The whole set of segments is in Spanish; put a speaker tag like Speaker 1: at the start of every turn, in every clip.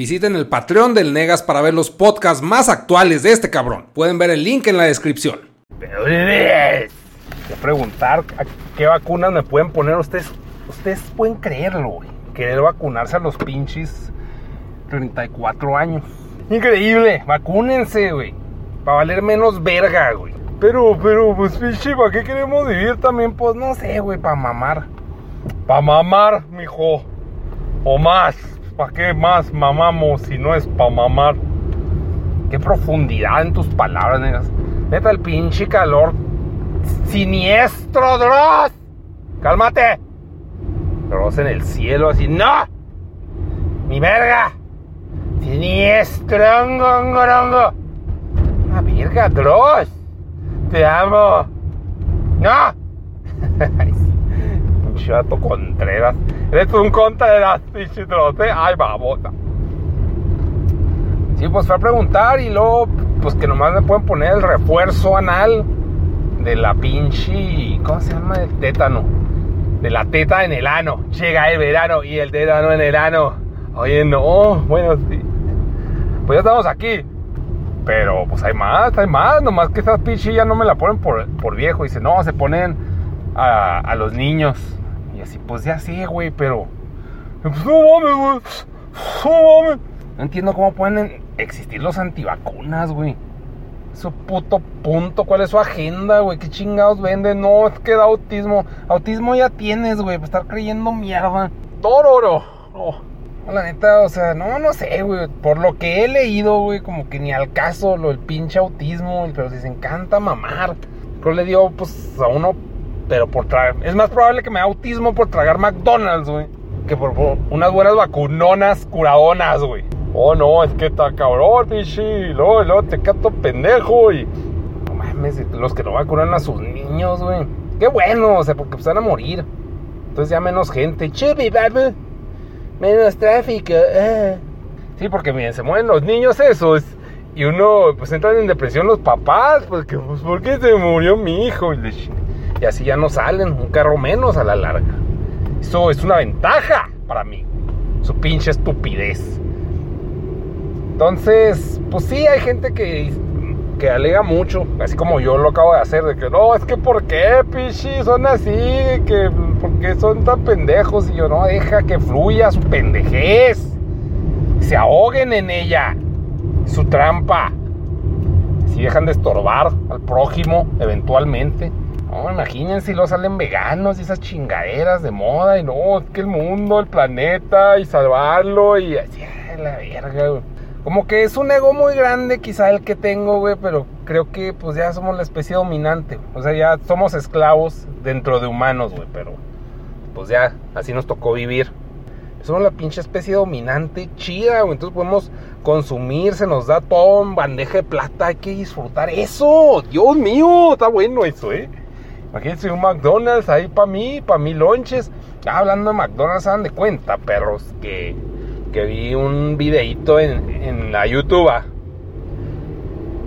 Speaker 1: Visiten el Patreon del Negas para ver los podcasts más actuales de este cabrón. Pueden ver el link en la descripción.
Speaker 2: Voy a preguntar a qué vacunas me pueden poner ustedes. Ustedes pueden creerlo, güey. Querer vacunarse a los pinches 34 años. Increíble, vacúnense, güey. Para valer menos verga, güey. Pero, pero, pues pinche, ¿para qué queremos vivir también? Pues no sé, güey, para mamar. Para mamar, mijo. O más. ¿Para qué más mamamos si no es para mamar? Qué profundidad en tus palabras, negas. Neta, el pinche calor. Siniestro, Dross. Cálmate. Dross en el cielo, así. ¡No! ¡Mi verga! Siniestro, ngorongo. ¡La verga, Dross! ¡Te amo! ¡No! Pinche vato Contreras. Eres un Contreras, ¿eh? ¡Ay, babota! Sí, pues fue a preguntar y luego, pues que nomás me pueden poner el refuerzo anal de la pinche. ¿Cómo se llama? El tétano. De la teta en el ano. Llega el verano y el tétano en el ano. Oye, no. Bueno, sí. Pues ya estamos aquí. Pero pues hay más, hay más. Nomás que esas pinches ya no me la ponen por, por viejo. Dice, no, se ponen a los niños. Y así, pues ya sí, güey, pero. Pues no mames, güey. No mames. No entiendo cómo pueden existir los antivacunas, güey. Su puto punto, ¿cuál es su agenda, güey? ¿Qué chingados venden? No, es que da autismo. Autismo ya tienes, güey, para estar creyendo mierda. Tororo. Oh. La neta, o sea, no, no sé, güey. Por lo que he leído, güey, como que ni al caso lo del pinche autismo, pero si se encanta mamar. Creo le dio, pues, a uno, pero por tragar. Es más probable que me dé autismo por tragar McDonald's, güey, que por, unas buenas vacunonas curadonas, güey. Oh, no, es que está cabrón, pichi. Y luego, luego te cato pendejo. Y. No mames, los que no vacunan a sus niños, güey. Qué bueno, o sea, porque pues van a morir. Entonces ya menos gente. Chibi, baby. Menos tráfico. ah. Sí, porque miren, se mueren los niños esos. Y uno, pues entran en depresión los papás. Porque, pues, ¿por qué se murió mi hijo? Y, le y así ya no salen. Un carro menos a la larga. Eso es una ventaja para mí. Su pinche estupidez. Entonces, pues sí, hay gente que, que alega mucho, así como yo lo acabo de hacer, de que no, es que ¿por qué, pichi? Son así, que ¿por qué son tan pendejos? Y yo, no, deja que fluya su pendejez. Se ahoguen en ella, su trampa. Si dejan de estorbar al prójimo, eventualmente. No, imagínense lo salen veganos y esas chingaderas de moda. Y no, es que el mundo, el planeta, y salvarlo, y así, la verga, güey. Como que es un ego muy grande quizá el que tengo, güey, pero creo que pues ya somos la especie dominante. O sea, ya somos esclavos dentro de humanos, güey, pero pues ya así nos tocó vivir. Somos la pinche especie dominante chida, güey. Entonces podemos consumir, se nos da todo bandeja de plata. Hay que disfrutar eso. Dios mío, está bueno eso, ¿eh? Imagínense un McDonald's ahí para mí, para mí lonches. Hablando de McDonald's, dan de cuenta, perros, que, que vi un videito en, en la YouTube ah,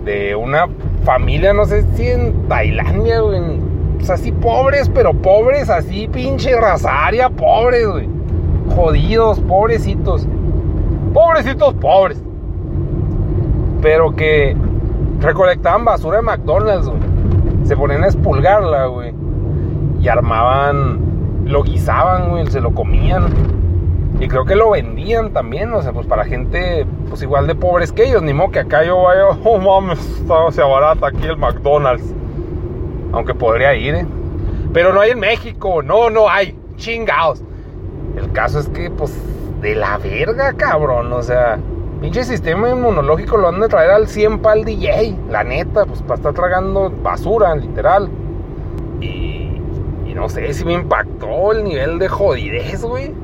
Speaker 2: de una familia, no sé si en Tailandia, güey. Pues así pobres, pero pobres, así pinche raza aria, pobres, güey. Jodidos, pobrecitos. Pobrecitos, pobres. Pero que recolectaban basura de McDonald's, güey. Se ponían a expulgarla, güey. Y armaban, lo guisaban, güey, se lo comían. Y creo que lo vendían también, o sea, pues para gente, pues igual de pobres que ellos. Ni modo que acá yo vaya, oh mames, se abarata aquí el McDonald's. Aunque podría ir, ¿eh? Pero no hay en México, no, no hay. Chingados. El caso es que, pues, de la verga, cabrón. O sea, pinche sistema inmunológico lo han de traer al 100 pal DJ. La neta, pues, para estar tragando basura, literal. Y, y no sé si me impactó el nivel de jodidez, güey.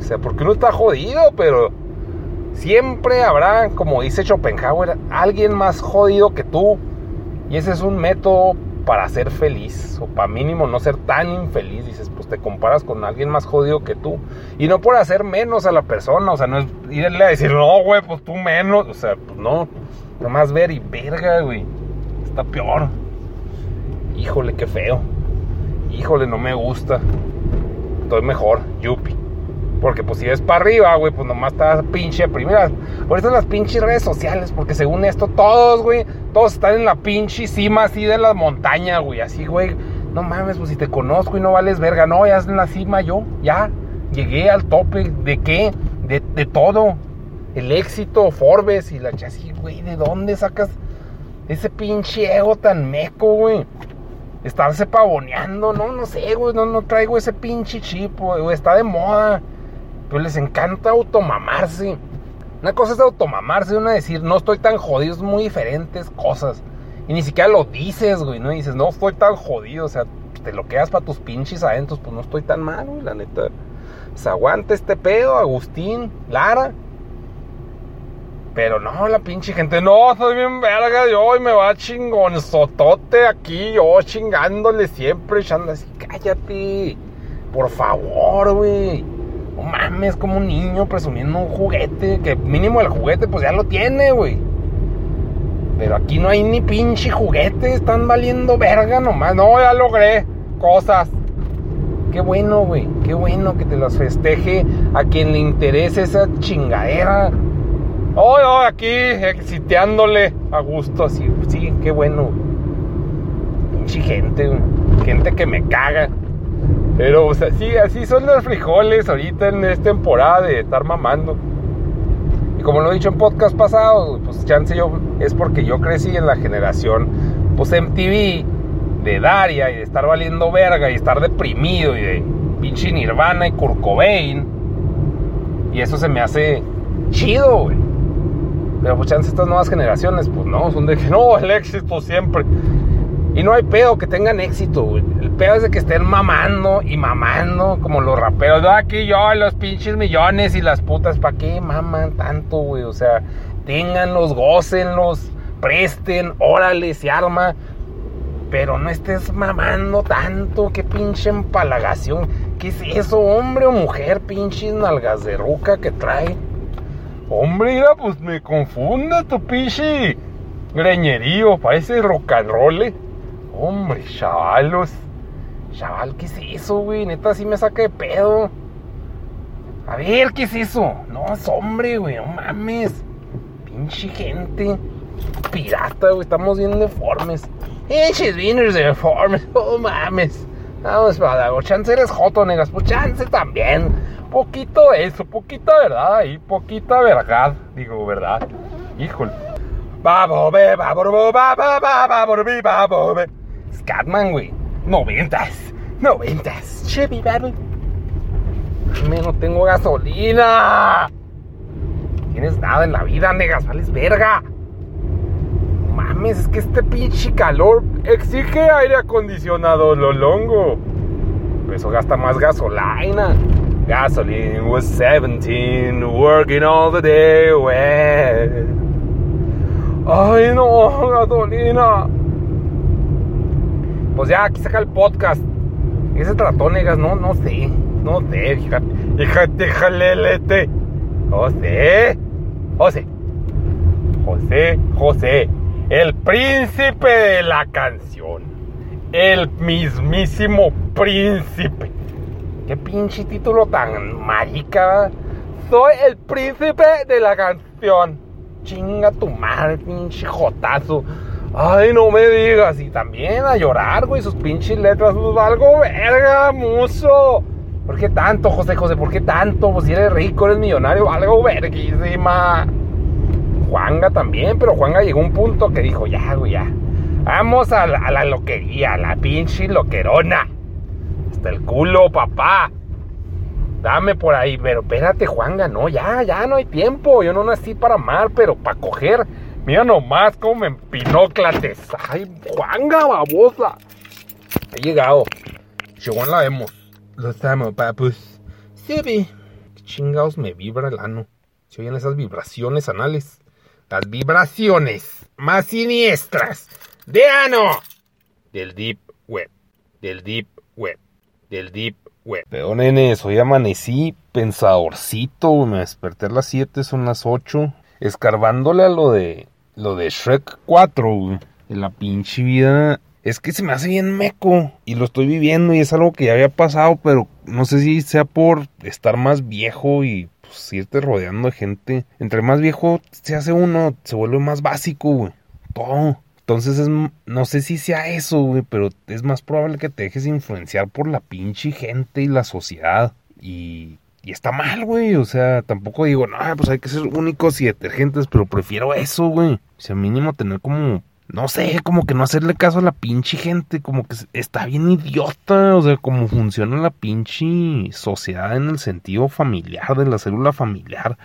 Speaker 2: O sea, porque uno está jodido, pero siempre habrá, como dice Schopenhauer, alguien más jodido que tú. Y ese es un método para ser feliz, o para mínimo no ser tan infeliz. Dices, pues te comparas con alguien más jodido que tú. Y no por hacer menos a la persona, o sea, no es irle a decir, no, güey, pues tú menos. O sea, pues no, nomás ver y verga, güey. Está peor. Híjole, qué feo. Híjole, no me gusta. Estoy mejor, yupi. Porque pues si ves para arriba, güey, pues nomás estás pinche primera. Por eso las pinches redes sociales, porque según esto todos, güey, todos están en la pinche cima así de la montaña, güey. Así, güey, no mames, pues si te conozco y no vales verga. No, ya es en la cima yo, ya. Llegué al tope. ¿De qué? De, de todo. El éxito, Forbes y la así, güey, ¿de dónde sacas ese pinche ego tan meco, güey? Estarse pavoneando, no, no sé, güey, no, no traigo ese pinche chip, güey, está de moda. Pero les encanta automamarse. Una cosa es automamarse, una decir, no estoy tan jodido, es muy diferentes cosas. Y ni siquiera lo dices, güey, ¿no? Dices, no estoy tan jodido, o sea, te lo quedas para tus pinches adentros, pues no estoy tan mal, güey, la neta. Se aguanta este pedo, Agustín, Lara. Pero no, la pinche gente, no, soy bien verga, yo y me va chingón, sotote aquí, yo chingándole siempre, echando así, cállate, por favor, güey. No mames, como un niño presumiendo un juguete. Que mínimo el juguete, pues ya lo tiene, güey. Pero aquí no hay ni pinche juguete. Están valiendo verga nomás. No, ya logré cosas. Qué bueno, güey. Qué bueno que te las festeje a quien le interese esa chingadera. Oh, oh, aquí exiteándole a gusto así. Sí, qué bueno. Pinche gente, güey. Gente que me caga. Pero o sea, sí, así son los frijoles ahorita en esta temporada de estar mamando. Y como lo he dicho en podcast pasado, pues chance yo es porque yo crecí en la generación pues MTV de Daria y de estar valiendo verga y estar deprimido y de pinche Nirvana y Kurt Cobain. Y eso se me hace chido, güey. Pero pues chance estas nuevas generaciones, pues no, son de que no, el éxito siempre. Y no hay pedo que tengan éxito, güey. El pedo es de que estén mamando y mamando como los raperos. Aquí yo, los pinches millones y las putas, ¿para qué maman tanto, güey? O sea, ténganlos, gócenlos, presten, órale, se arma. Pero no estés mamando tanto, qué pinche empalagación. ¿Qué es eso, hombre o mujer? Pinches nalgas de ruca que trae. Hombre, mira, pues me confunde tu pinche greñerío. Parece rock and roll. eh. Hombre, chavalos. Chaval, ¿qué es eso, güey? Neta, sí me saca de pedo. A ver, ¿qué es eso? No, es hombre, güey, no mames. Pinche gente. Pirata, güey, estamos bien deformes. Pinches winners deformes, no mames. Vamos, padago, chance eres joto, negas, pues chance también. Poquito eso, poquita verdad ahí, poquita verdad, digo, verdad. Híjole. Babobe, baborobo, baba, baborobi, babobe. Scatman, güey. Noventas. Noventas. Chevy, baby. Me no tengo gasolina. Tienes nada en la vida, negas. Vales verga. Mames, es que este pinche calor exige aire acondicionado, lo longo. Eso gasta más gasolina. Gasoline was 17, working all the day, güey. Ay, no, gasolina. Pues ya, aquí saca el podcast. ¿Qué se trató, negas? No, no sé. No sé, fíjate. Fíjate, jalelete. No sé. José. José, José. El príncipe de la canción. El mismísimo príncipe. Qué pinche título tan marica. Soy el príncipe de la canción. Chinga tu madre, pinche jotazo. Ay, no me digas. Y también a llorar, güey. Sus pinches letras. Pues algo verga, muso. ¿Por qué tanto, José José? ¿Por qué tanto? Pues si eres rico, eres millonario. Algo verguísima. Juanga también. Pero Juanga llegó a un punto que dijo, ya, güey, ya. Vamos a la, a la loquería. A la pinche loquerona. Hasta el culo, papá. Dame por ahí, pero espérate, Juanga, no, ya, ya no hay tiempo. Yo no nací para amar, pero para coger. Mira nomás cómo me empinó clates. Ay, Juanga, babosa. Ha llegado. Llegó la demo. Lo estamos, papus. Vi. Qué chingados me vibra el ano. Se oyen esas vibraciones anales. Las vibraciones más siniestras de ano. Del Deep Web. Del Deep Web. Del Deep Web. Pero nenes, hoy amanecí pensadorcito. Me desperté a las 7, son las 8. Escarbándole a lo de. Lo de Shrek 4, güey. En la pinche vida. Es que se me hace bien meco. Y lo estoy viviendo y es algo que ya había pasado, pero no sé si sea por estar más viejo y pues, irte rodeando de gente. Entre más viejo se hace uno, se vuelve más básico, güey. Todo. Entonces es, no sé si sea eso, güey, pero es más probable que te dejes influenciar por la pinche gente y la sociedad. Y, y está mal, güey. O sea, tampoco digo, no, pues hay que ser únicos y detergentes, pero prefiero eso, güey. O sea, mínimo tener como no sé, como que no hacerle caso a la pinche gente, como que está bien idiota, o sea, cómo funciona la pinche sociedad en el sentido familiar, de la célula familiar.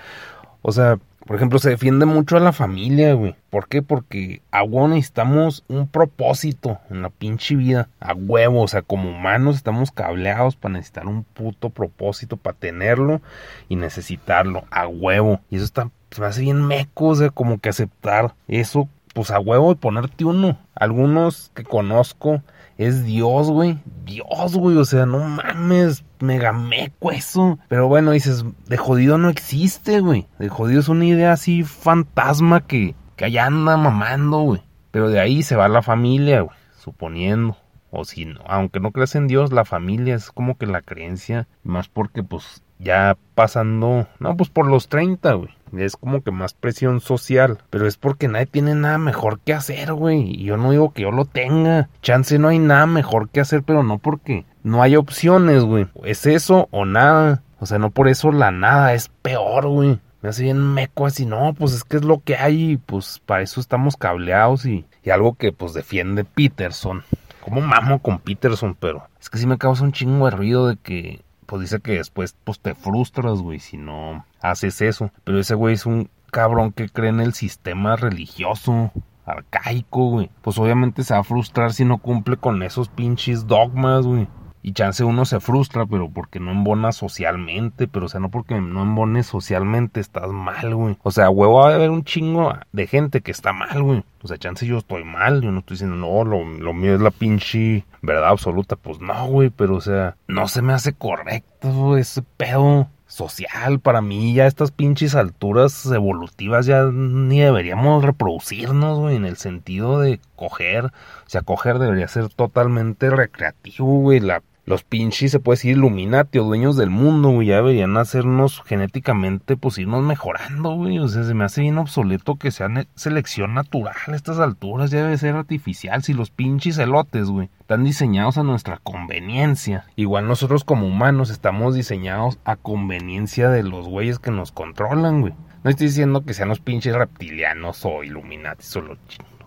Speaker 2: O sea, por ejemplo, se defiende mucho a la familia, güey. ¿Por qué? Porque a huevo necesitamos un propósito en la pinche vida. A huevo, o sea, como humanos estamos cableados para necesitar un puto propósito, para tenerlo y necesitarlo. A huevo. Y eso está, se me hace bien meco, o sea, como que aceptar eso pues a huevo y ponerte uno. Algunos que conozco es Dios, güey. Dios, güey. O sea, no mames. Mega meco eso. Pero bueno, dices, de jodido no existe, güey. De jodido es una idea así fantasma que, que allá anda mamando, güey. Pero de ahí se va la familia, güey. Suponiendo. O si no, aunque no creas en Dios, la familia es como que la creencia. Más porque, pues, ya pasando, no, pues por los 30, güey. Es como que más presión social. Pero es porque nadie tiene nada mejor que hacer, güey. Y yo no digo que yo lo tenga. Chance no hay nada mejor que hacer, pero no porque no hay opciones, güey. Es eso o nada. O sea, no por eso la nada es peor, güey. Me hace bien meco así, no, pues es que es lo que hay y pues para eso estamos cableados y, y algo que pues defiende Peterson. Como mamo con Peterson, pero es que sí me causa un chingo de ruido de que pues dice que después pues te frustras, güey, si no haces eso. Pero ese güey es un cabrón que cree en el sistema religioso arcaico, güey. Pues obviamente se va a frustrar si no cumple con esos pinches dogmas, güey. Y chance uno se frustra, pero porque no embona socialmente, pero o sea, no porque no embones socialmente estás mal, güey. O sea, huevo va a haber un chingo de gente que está mal, güey. O sea, chance yo estoy mal, yo no estoy diciendo, no, lo, lo mío es la pinche verdad absoluta. Pues no, güey, pero o sea, no se me hace correcto ese pedo social para mí ya estas pinches alturas evolutivas ya ni deberíamos reproducirnos, güey, en el sentido de coger, o sea, coger debería ser totalmente recreativo, güey, la los pinches, se puede decir, Illuminati o dueños del mundo, güey, ya deberían hacernos genéticamente, pues irnos mejorando, güey. O sea, se me hace bien obsoleto que sea selección natural a estas alturas, ya debe ser artificial. Si los pinches elotes, güey, están diseñados a nuestra conveniencia. Igual nosotros como humanos estamos diseñados a conveniencia de los güeyes que nos controlan, güey. No estoy diciendo que sean los pinches reptilianos o Illuminati, solo.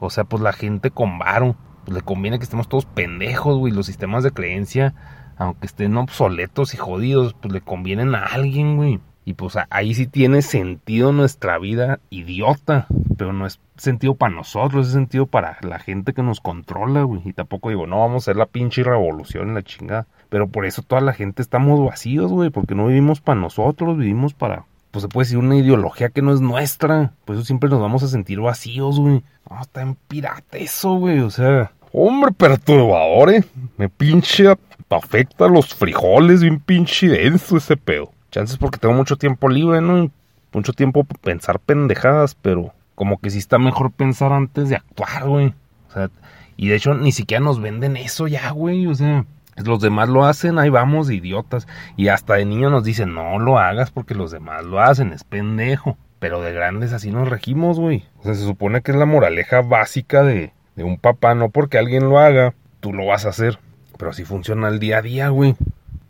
Speaker 2: O sea, pues la gente con varo pues le conviene que estemos todos pendejos, güey. Los sistemas de creencia, aunque estén obsoletos y jodidos, pues le convienen a alguien, güey. Y pues ahí sí tiene sentido nuestra vida idiota, pero no es sentido para nosotros, es sentido para la gente que nos controla, güey. Y tampoco digo, no, vamos a hacer la pinche revolución en la chingada. Pero por eso toda la gente estamos vacíos, güey, porque no vivimos para nosotros, vivimos para pues se puede decir una ideología que no es nuestra. Por eso siempre nos vamos a sentir vacíos, güey. No, está en pirata eso, güey. O sea, hombre perturbador, eh. Me pinche afecta los frijoles, bien pinche denso ese pedo. Chances porque tengo mucho tiempo libre, ¿no? Mucho tiempo pensar pendejadas, pero como que sí está mejor pensar antes de actuar, güey. O sea, y de hecho ni siquiera nos venden eso ya, güey. O sea, los demás lo hacen, ahí vamos, idiotas. Y hasta de niño nos dicen, no lo hagas porque los demás lo hacen, es pendejo. Pero de grandes así nos regimos, güey. O sea, se supone que es la moraleja básica de, de un papá, no porque alguien lo haga, tú lo vas a hacer. Pero así funciona el día a día, güey.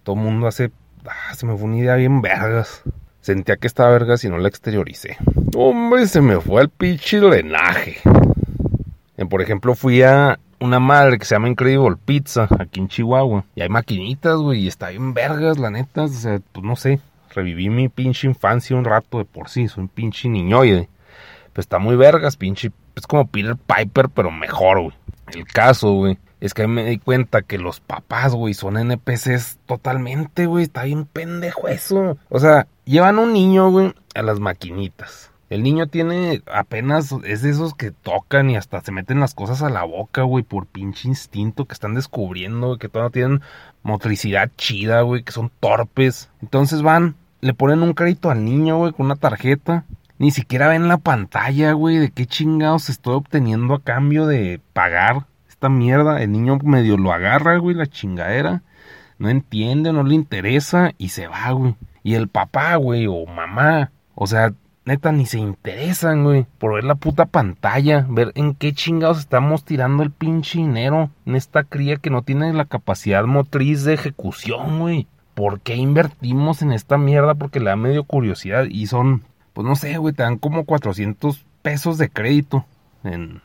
Speaker 2: Todo mundo hace... Ah, se me fue una idea bien vergas. Sentía que estaba vergas y no la exterioricé. Hombre, se me fue el pinche drenaje. Por ejemplo, fui a una madre que se llama Incredible Pizza aquí en Chihuahua. Y hay maquinitas, güey, y está bien vergas, la neta. O sea, pues no sé. Reviví mi pinche infancia un rato de por sí. Soy un pinche niñoide. Pues está muy vergas, pinche. Es como Peter Piper, pero mejor, güey. El caso, güey. Es que me di cuenta que los papás, güey, son NPCs totalmente, güey. Está bien pendejo eso. O sea, llevan un niño, güey, a las maquinitas. El niño tiene apenas, es de esos que tocan y hasta se meten las cosas a la boca, güey, por pinche instinto que están descubriendo, que todavía tienen motricidad chida, güey, que son torpes. Entonces van, le ponen un crédito al niño, güey, con una tarjeta. Ni siquiera ven la pantalla, güey, de qué chingados estoy obteniendo a cambio de pagar esta mierda. El niño medio lo agarra, güey, la chingadera
Speaker 1: no entiende, no le interesa y se va, güey. Y el papá, güey, o mamá, o sea, neta ni se interesan, güey, por ver la puta pantalla, ver en qué chingados estamos tirando el pinche dinero en esta cría que no tiene la capacidad motriz de ejecución, güey. ¿Por qué invertimos en esta mierda? Porque le da medio curiosidad y son, pues no sé, güey, te dan como 400 pesos de crédito. En,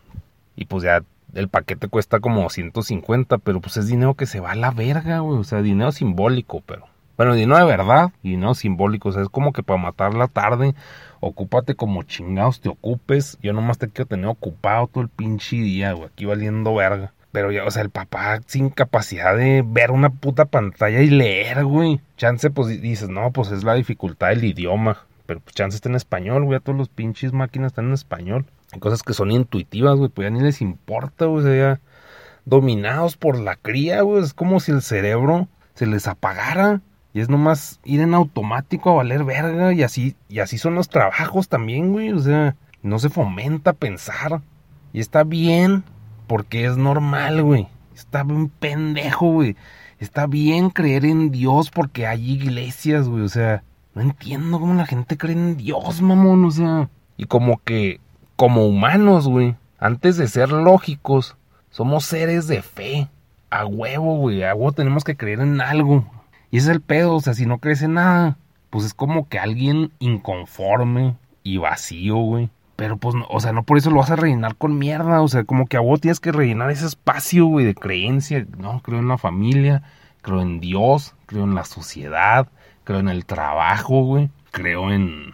Speaker 1: y pues ya el paquete cuesta como 150, pero pues es dinero que se va a la verga, güey. O sea, dinero simbólico, pero bueno, dinero de verdad y no simbólico. O sea, es como que para matar la tarde, ocúpate como chingados te ocupes. Yo nomás te quiero tener ocupado todo el pinche día, güey. Aquí valiendo verga. Pero ya, o sea, el papá sin capacidad de ver una puta pantalla y leer, güey. Chance, pues dices, no, pues es la dificultad del idioma. Pero pues chance está en español, güey. Todos los pinches máquinas están en español. Cosas que son intuitivas, güey. Pues ya ni les importa, güey. Ya dominados por la cría, güey. Es como si el cerebro se les apagara. Y es nomás ir en automático a valer verga. Y así, y así son los trabajos también, güey. O sea, no se fomenta pensar. Y está bien, porque es normal, güey. Está bien pendejo, güey. Está bien creer en Dios porque hay iglesias, güey. O sea, no entiendo cómo la gente cree en Dios, mamón. O sea, y como que, como humanos, güey, antes de ser lógicos, somos seres de fe. A huevo, güey. A huevo tenemos que creer en algo. Y ese es el pedo, o sea, si no crees en nada, pues es como que alguien inconforme y vacío, güey. Pero pues, o sea, no por eso lo vas a rellenar con mierda, o sea, como que a vos tienes que rellenar ese espacio, güey, de creencia. No, creo en la familia, creo en Dios, creo en la sociedad, creo en el trabajo, güey, creo en,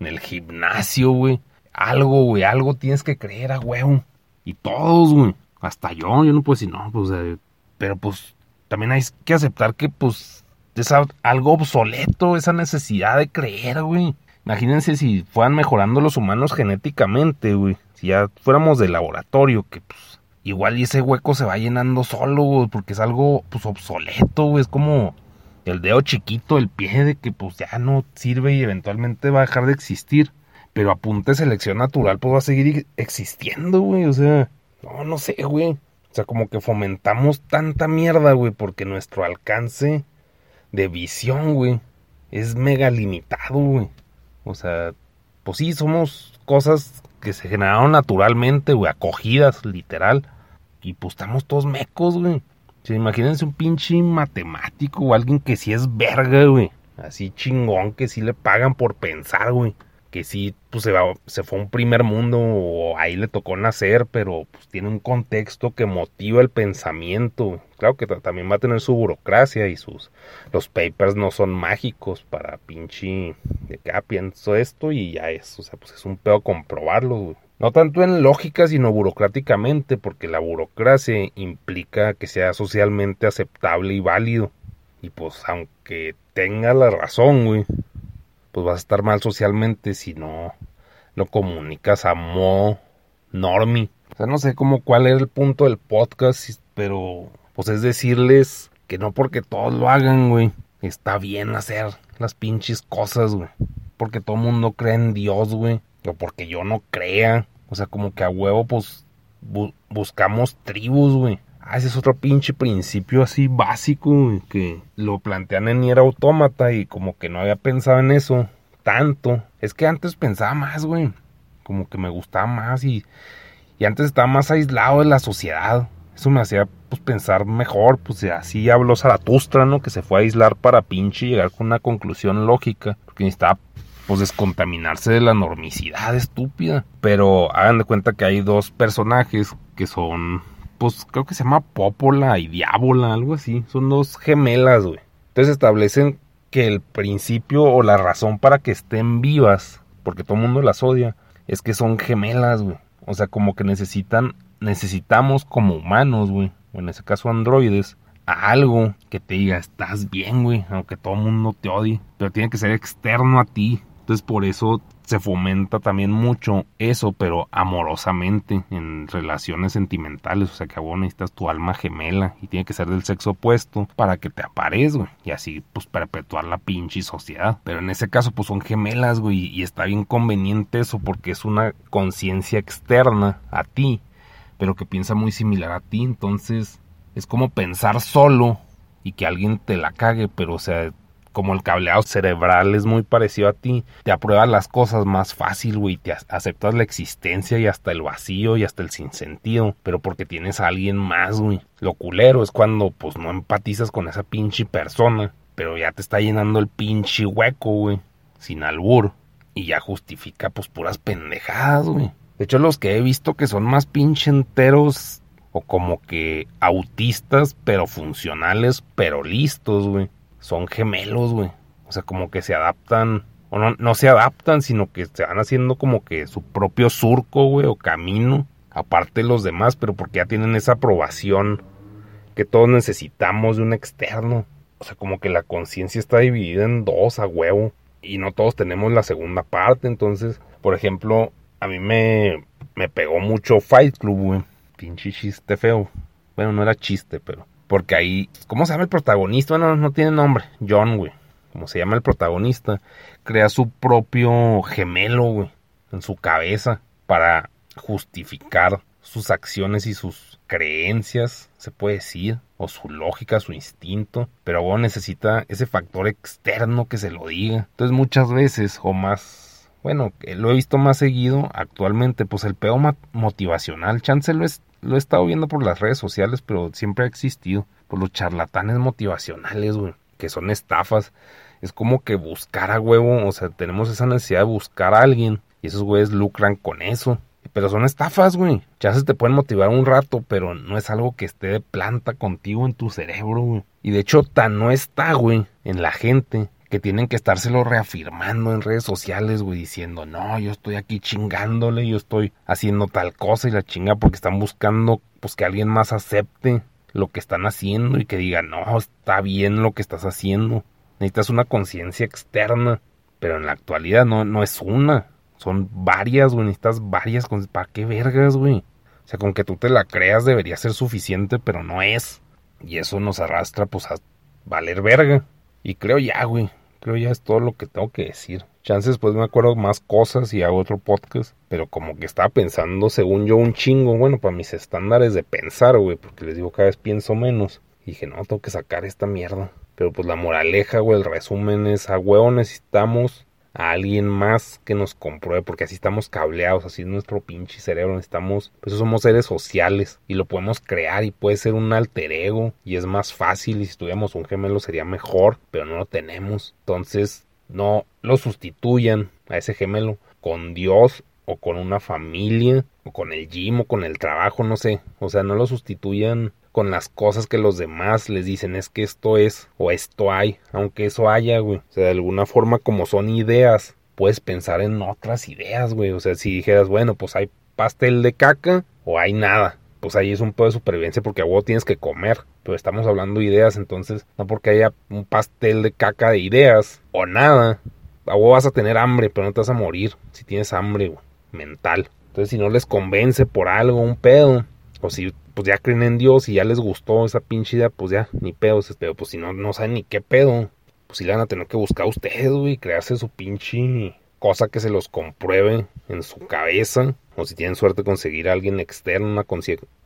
Speaker 1: en el gimnasio, güey. Algo, güey, algo tienes que creer a huevo. Y todos, güey. Hasta yo, yo no puedo decir, no, pues, eh, pero pues también hay que aceptar que, pues, es algo obsoleto, esa necesidad de creer, güey. Imagínense si fueran mejorando los humanos genéticamente, güey. Si ya fuéramos de laboratorio, que pues igual y ese hueco se va llenando solo, güey, porque es algo pues obsoleto, güey. Es como el dedo chiquito, el pie de que pues ya no sirve y eventualmente va a dejar de existir. Pero a punta de selección natural pues va a seguir existiendo, güey. O sea, no, no sé, güey. O sea, como que fomentamos tanta mierda, güey, porque nuestro alcance de visión, güey, es mega limitado, güey. O sea, pues sí, somos cosas que se generaron naturalmente, güey, acogidas, literal. Y pues estamos todos mecos, güey. O imagínense un pinche matemático o alguien que sí es verga, güey. Así chingón, que sí le pagan por pensar, güey que sí, pues se, va, se fue a un primer mundo o ahí le tocó nacer, pero pues tiene un contexto que motiva el pensamiento. Claro que también va a tener su burocracia y sus... Los papers no son mágicos para pinche... De que, ah, pienso esto y ya es. O sea, pues es un pedo comprobarlo, No tanto en lógica, sino burocráticamente, porque la burocracia implica que sea socialmente aceptable y válido. Y pues aunque tenga la razón, güey, pues vas a estar mal socialmente si no lo comunicas a modo normi. O sea, no sé cómo cuál es el punto del podcast, pero pues es decirles que no porque todos lo hagan, güey, está bien hacer las pinches cosas, güey. Porque todo el mundo cree en Dios, güey. O porque yo no crea. O sea, como que a huevo, pues buscamos tribus, güey. Ah, ese es otro pinche principio así básico que lo plantean en Nier Autómata y como que no había pensado en eso tanto. Es que antes pensaba más, güey. Como que me gustaba más y, y antes estaba más aislado de la sociedad. Eso me hacía pues pensar mejor, pues así habló Zaratustra, ¿no? Que se fue a aislar para pinche llegar con una conclusión lógica. Porque necesitaba pues descontaminarse de la normicidad estúpida. Pero hagan de cuenta que hay dos personajes que son pues creo que se llama Pópola y Diábola, algo así. Son dos gemelas, güey. Entonces establecen que el principio o la razón para que estén vivas, porque todo el mundo las odia, es que son gemelas, güey. O sea, como que necesitan, necesitamos como humanos, güey, o en ese caso androides, algo que te diga, estás bien, güey, aunque todo el mundo te odie, pero tiene que ser externo a ti. Entonces por eso se fomenta también mucho eso, pero amorosamente, en relaciones sentimentales. O sea que a vos necesitas tu alma gemela y tiene que ser del sexo opuesto para que te aparezca, güey. Y así, pues, perpetuar la pinche sociedad. Pero en ese caso, pues son gemelas, güey. Y está bien conveniente eso porque es una conciencia externa a ti, pero que piensa muy similar a ti. Entonces, es como pensar solo y que alguien te la cague, pero o sea, como el cableado cerebral es muy parecido a ti, te apruebas las cosas más fácil, güey, te aceptas la existencia y hasta el vacío y hasta el sinsentido, pero porque tienes a alguien más, güey. Lo culero es cuando pues no empatizas con esa pinche persona, pero ya te está llenando el pinche hueco, güey, sin albur y ya justifica pues puras pendejadas, güey. De hecho, los que he visto que son más pinche enteros o como que autistas, pero funcionales, pero listos, güey son gemelos, güey. O sea, como que se adaptan, o no, no se adaptan, sino que se van haciendo como que su propio surco, güey, o camino, aparte de los demás, pero porque ya tienen esa aprobación que todos necesitamos de un externo. O sea, como que la conciencia está dividida en dos a huevo. Y no todos tenemos la segunda parte. Entonces, por ejemplo, a mí me, me pegó mucho Fight Club, güey. Pinche chiste feo. Bueno, no era chiste, pero porque ahí, ¿cómo se llama el protagonista? Bueno, no tiene nombre. John, güey. Como se llama el protagonista. Crea su propio gemelo, güey. En su cabeza. Para justificar sus acciones y sus creencias, se puede decir. O su lógica, su instinto. Pero luego necesita ese factor externo que se lo diga. Entonces muchas veces, o más bueno, lo he visto más seguido actualmente, pues el peor motivacional, chance lo es lo he estado viendo por las redes sociales, pero siempre ha existido. Por los charlatanes motivacionales, güey, que son estafas. Es como que buscar a huevo, o sea, tenemos esa necesidad de buscar a alguien y esos güeyes lucran con eso. Pero son estafas, güey. Se te pueden motivar un rato, pero no es algo que esté de planta contigo en tu cerebro, güey. Y de hecho, tan no está, güey, en la gente que tienen que estárselo reafirmando en redes sociales, güey, diciendo, no, yo estoy aquí chingándole, yo estoy haciendo tal cosa y la chinga porque están buscando, pues, que alguien más acepte lo que están haciendo y que diga, no, está bien lo que estás haciendo. Necesitas una conciencia externa, pero en la actualidad no, no es una, son varias, güey, necesitas varias, ¿para qué vergas, güey? O sea, con que tú te la creas debería ser suficiente, pero no es. Y eso nos arrastra, pues, a valer verga. Y creo ya, güey, Creo ya es todo lo que tengo que decir. Chances pues me acuerdo más cosas y hago otro podcast. Pero como que estaba pensando, según yo, un chingo. Bueno, para mis estándares de pensar, güey. Porque les digo, cada vez pienso menos. Y dije, no, tengo que sacar esta mierda. Pero pues la moraleja, güey, el resumen es, a huevo necesitamos a alguien más que nos compruebe, porque así estamos cableados, así es nuestro pinche cerebro, necesitamos, pues somos seres sociales y lo podemos crear y puede ser un alter ego y es más fácil y si tuviéramos un gemelo sería mejor, pero no lo tenemos, entonces no lo sustituyan a ese gemelo con Dios o con una familia o con el gym o con el trabajo, no sé, o sea, no lo sustituyan con las cosas que los demás les dicen es que esto es o esto hay, aunque eso haya, güey. O sea, de alguna forma como son ideas, puedes pensar en otras ideas, güey. O sea, si dijeras, bueno, pues hay pastel de caca o hay nada. Pues ahí es un poco de supervivencia porque a vos tienes que comer. Pero estamos hablando de ideas, entonces no porque haya un pastel de caca de ideas o nada. A vos vas a tener hambre, pero no te vas a morir si tienes hambre mental. Entonces si no les convence por algo, un pedo, o si pues ya creen en Dios y ya les gustó esa pinche idea, pues ya, ni pedos, pero pues si no, no saben ni qué pedo, pues si le van a tener que buscar a ustedes, güey, crearse su pinche cosa que se los compruebe en su cabeza, o si tienen suerte conseguir a alguien externo, una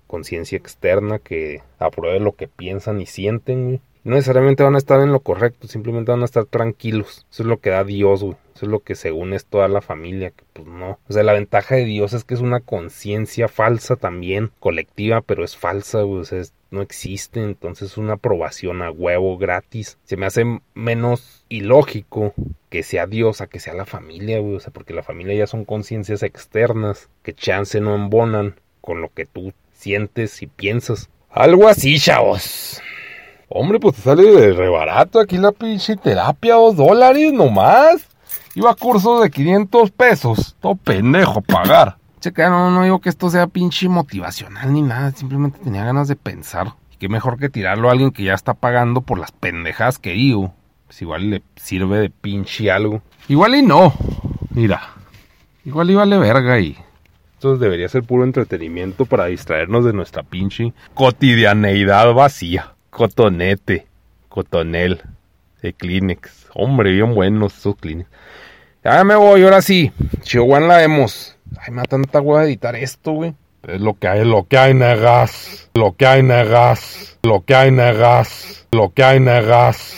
Speaker 1: conciencia externa que apruebe lo que piensan y sienten, güey. No necesariamente van a estar en lo correcto, simplemente van a estar tranquilos. Eso es lo que da Dios, güey. Eso es lo que según es toda la familia, que pues no. O sea, la ventaja de Dios es que es una conciencia falsa también, colectiva, pero es falsa, güey. O sea, no existe, entonces es una aprobación a huevo gratis. Se me hace menos ilógico que sea Dios a que sea la familia, güey. O sea, porque la familia ya son conciencias externas que chance no embonan con lo que tú sientes y piensas. Algo así, chavos. Hombre, pues te sale de rebarato aquí la pinche terapia, dos dólares nomás. Iba a cursos de 500 pesos. Todo pendejo pagar. Checa, no, no digo que esto sea pinche motivacional ni nada. Simplemente tenía ganas de pensar. Y qué mejor que tirarlo a alguien que ya está pagando por las pendejas que digo. Pues igual le sirve de pinche algo. Igual y no. Mira. Igual y vale verga y... Esto debería ser puro entretenimiento para distraernos de nuestra pinche cotidianeidad vacía. Cotonete, Cotonel, de Kleenex. Hombre, bien buenos esos Kleenex. Ya me voy, ahora sí. Chihuahua la vemos. Ay, me da tanta hueá editar esto, güey.
Speaker 2: Es lo que hay, lo que hay, negas. Lo que hay, negas. Lo que hay, negas. Lo que hay, negas.